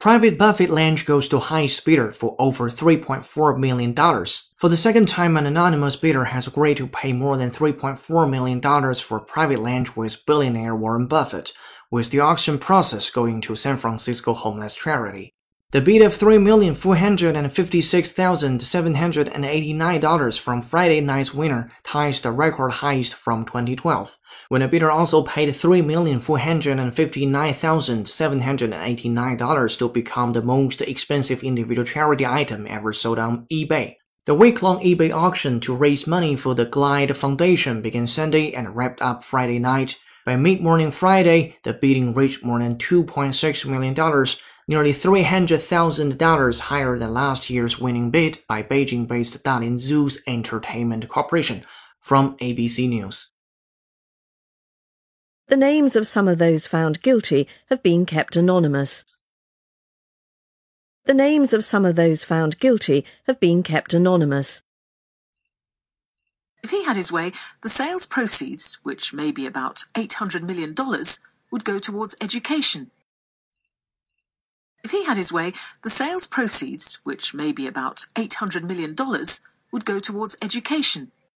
Private Buffett Lunch goes to high bidder for over $3.4 million. For the second time, an anonymous bidder has agreed to pay more than $3.4 million for Private lunch with billionaire Warren Buffett, with the auction process going to San Francisco homeless charity. The bid of $3,456,789 from Friday night's winner ties the record highest from 2012, when a bidder also paid $3,459,789 to become the most expensive individual charity item ever sold on eBay. The week-long eBay auction to raise money for the Glide Foundation began Sunday and wrapped up Friday night. By mid-morning Friday, the bidding reached more than $2.6 million nearly $300,000 higher than last year's winning bid by Beijing-based Dalian Zeus Entertainment Corporation, from ABC News. The names of some of those found guilty have been kept anonymous. The names of some of those found guilty have been kept anonymous. Had his way, the sales proceeds, which may be about $800 million, would go towards education. If he had his way, the sales proceeds, which may be about $800 million, would go towards education.